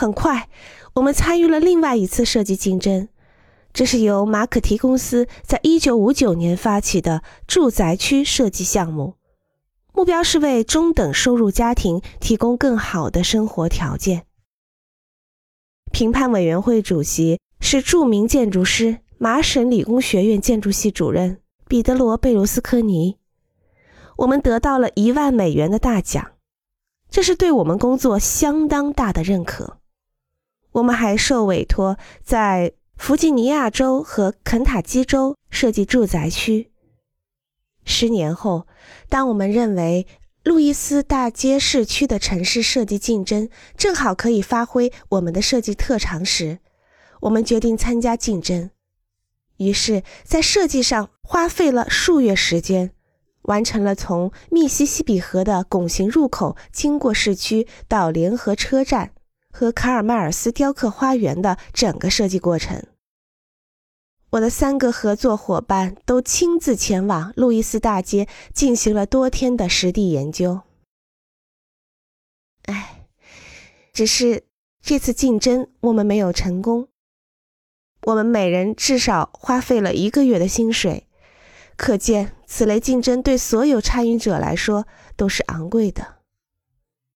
很快，我们参与了另外一次设计竞争，这是由马可提公司在一九五九年发起的住宅区设计项目，目标是为中等收入家庭提供更好的生活条件。评判委员会主席是著名建筑师、麻省理工学院建筑系主任彼得罗·贝卢斯科尼。我们得到了一万美元的大奖，这是对我们工作相当大的认可。我们还受委托在弗吉尼亚州和肯塔基州设计住宅区。十年后，当我们认为路易斯大街市区的城市设计竞争正好可以发挥我们的设计特长时，我们决定参加竞争。于是，在设计上花费了数月时间。完成了从密西西比河的拱形入口经过市区到联合车站和卡尔迈尔斯雕刻花园的整个设计过程。我的三个合作伙伴都亲自前往路易斯大街进行了多天的实地研究。哎，只是这次竞争我们没有成功。我们每人至少花费了一个月的薪水。可见，此类竞争对所有参与者来说都是昂贵的。